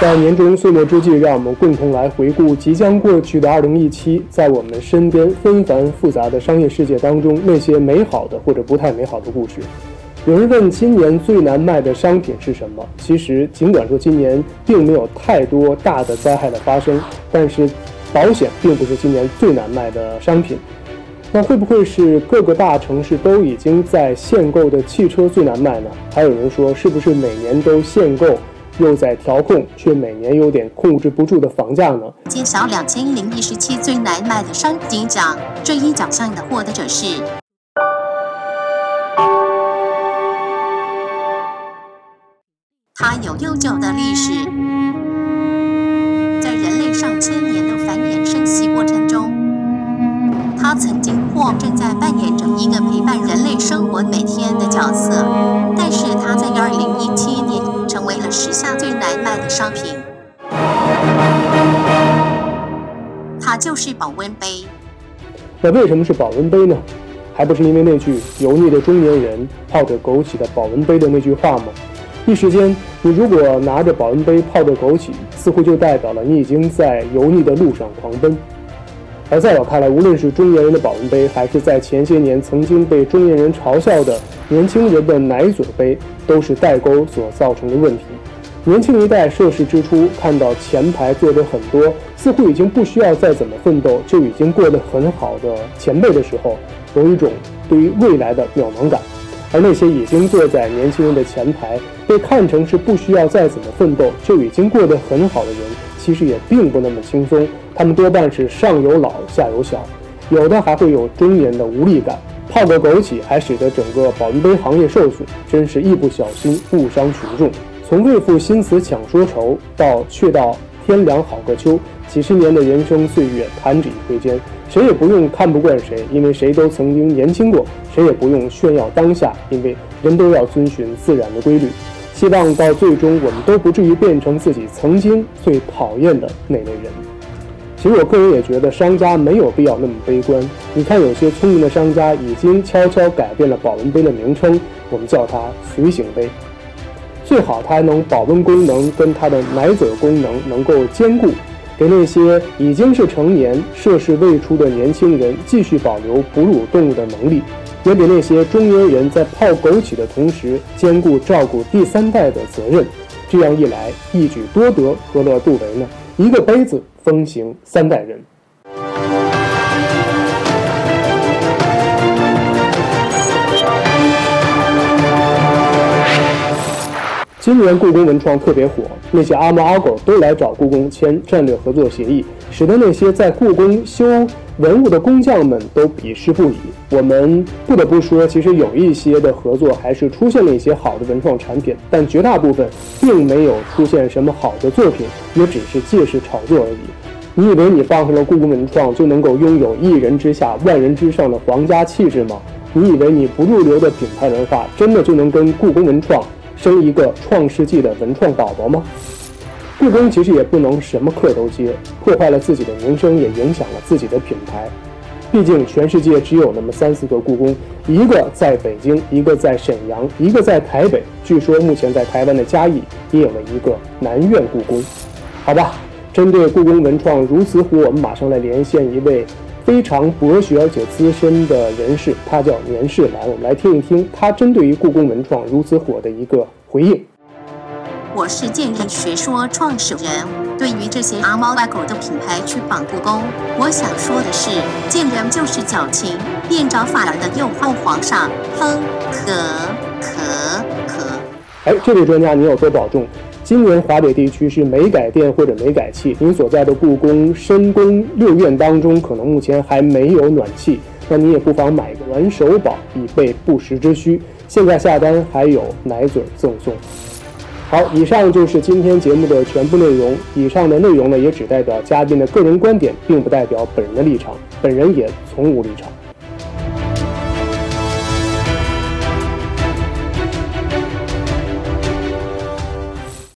在年终岁末之际，让我们共同来回顾即将过去的2017，在我们身边纷繁复杂的商业世界当中，那些美好的或者不太美好的故事。有人问今年最难卖的商品是什么？其实，尽管说今年并没有太多大的灾害的发生，但是保险并不是今年最难卖的商品。那会不会是各个大城市都已经在限购的汽车最难卖呢？还有人说，是不是每年都限购？又在调控，却每年有点控制不住的房价呢？揭晓两千零一十七最难卖的商品奖，这一奖项的获得者是。它有悠久的历史，在人类上千年的繁衍生息过程中，它曾经或正在扮演着一个陪伴人类生活每天的角色，但是它在。时下最难卖的商品，它就是保温杯。那为什么是保温杯呢？还不是因为那句“油腻的中年人泡着枸杞的保温杯”的那句话吗？一时间，你如果拿着保温杯泡着枸杞，似乎就代表了你已经在油腻的路上狂奔。而在我看来，无论是中年人的保温杯，还是在前些年曾经被中年人嘲笑的年轻人的奶嘴杯，都是代沟所造成的问题。年轻一代涉世之初，看到前排坐着很多似乎已经不需要再怎么奋斗就已经过得很好的前辈的时候，有一种对于未来的渺茫感。而那些已经坐在年轻人的前排，被看成是不需要再怎么奋斗就已经过得很好的人，其实也并不那么轻松。他们多半是上有老下有小，有的还会有中年的无力感。泡个枸杞还使得整个保温杯行业受损，真是一不小心误伤群众。从为赋新词强说愁，到却道天凉好个秋，几十年的人生岁月弹指一挥间，谁也不用看不惯谁，因为谁都曾经年轻过；谁也不用炫耀当下，因为人都要遵循自然的规律。希望到最终，我们都不至于变成自己曾经最讨厌的那类人。其实我个人也觉得，商家没有必要那么悲观。你看，有些聪明的商家已经悄悄改变了保温杯的名称，我们叫它随行杯。最好它还能保温功能跟它的奶嘴功能能够兼顾，给那些已经是成年、涉世未出的年轻人继续保留哺乳动物的能力，也给那些中年人在泡枸杞的同时兼顾照顾第三代的责任。这样一来，一举多得，何乐不为呢？一个杯子。风行三代人。今年故宫文创特别火，那些阿猫阿狗都来找故宫签战略合作协议，使得那些在故宫修文物的工匠们都鄙视不已。我们不得不说，其实有一些的合作还是出现了一些好的文创产品，但绝大部分并没有出现什么好的作品，也只是借势炒作而已。你以为你放上了故宫文创就能够拥有一人之下万人之上的皇家气质吗？你以为你不入流的品牌文化真的就能跟故宫文创？生一个创世纪的文创宝宝吗？故宫其实也不能什么课都接，破坏了自己的名声，也影响了自己的品牌。毕竟全世界只有那么三四个故宫，一个在北京，一个在沈阳，一个在台北。据说目前在台湾的嘉义也有了一个南苑故宫。好吧，针对故宫文创如此火，我们马上来连线一位。非常博学而且资深的人士，他叫年世兰。我们来听一听他针对于故宫文创如此火的一个回应。我是建人学说创始人，对于这些阿猫阿狗的品牌去仿故宫，我想说的是，见人就是矫情，变着法儿的诱惑皇上。哼，可可可。哎，这位专家，你有多保重？今年华北地区是煤改电或者煤改气，您所在的故宫深宫六院当中，可能目前还没有暖气，那你也不妨买个暖手宝，以备不时之需。现在下单还有奶嘴赠送。好，以上就是今天节目的全部内容。以上的内容呢，也只代表嘉宾的个人观点，并不代表本人的立场，本人也从无立场。